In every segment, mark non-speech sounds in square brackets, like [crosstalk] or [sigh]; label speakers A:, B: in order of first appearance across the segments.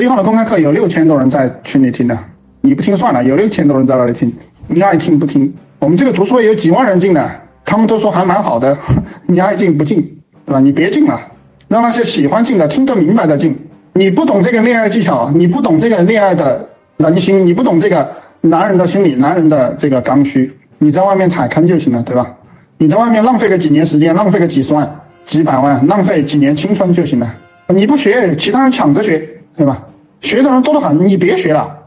A: 十一号的公开课有六千多人在群里听的，你不听算了，有六千多人在那里听，你爱听不听？我们这个读书会有几万人进的，他们都说还蛮好的，[laughs] 你爱进不进，对吧？你别进了，让那些喜欢进的、听得明白的进。你不懂这个恋爱技巧，你不懂这个恋爱的人心，你不懂这个男人的心理、男人的这个刚需，你在外面踩坑就行了，对吧？你在外面浪费个几年时间，浪费个几十万、几百万，浪费几年青春就行了。你不学，其他人抢着学，对吧？学的人多得很，你别学了。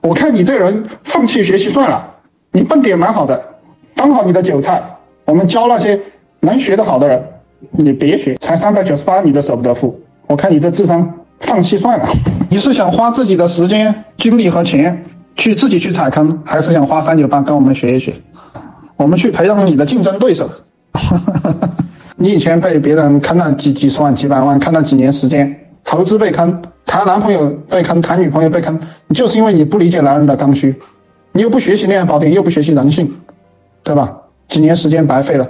A: 我看你这人放弃学习算了。你笨点蛮好的，当好你的韭菜。我们教那些能学得好的人，你别学，才三百九十八你都舍不得付。我看你这智商，放弃算了。你是想花自己的时间、精力和钱去自己去踩坑，还是想花三九八跟我们学一学？我们去培养你的竞争对手。[laughs] 你以前被别人坑了几几十万、几百万，坑了几年时间，投资被坑，谈男朋友被坑，谈女朋友被坑，你就是因为你不理解男人的刚需。你又不学习恋爱宝典，又不学习人性，对吧？几年时间白费了，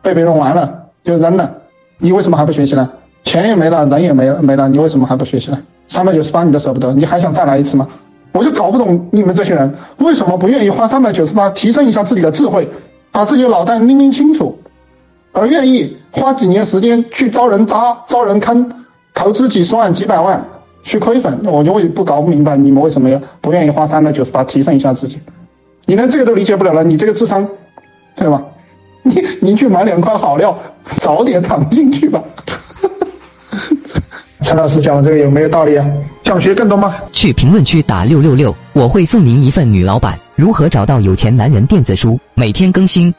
A: 被别人玩了就扔了，你为什么还不学习呢？钱也没了，人也没了没了，你为什么还不学习呢？三百九十八你都舍不得，你还想再来一次吗？我就搞不懂你们这些人为什么不愿意花三百九十八提升一下自己的智慧，把自己的脑袋拎拎清楚，而愿意花几年时间去招人渣、招人坑，投资几十万、几百万。去亏损，我就会不搞不明白你们为什么要不愿意花三百九十八提升一下自己？你连这个都理解不了了，你这个智商，对吧？你 [laughs] 你去买两块好料，早点躺进去吧。[laughs] 陈老师讲的这个有没有道理啊？想学更多吗？
B: 去评论区打六六六，我会送您一份女老板如何找到有钱男人电子书，每天更新。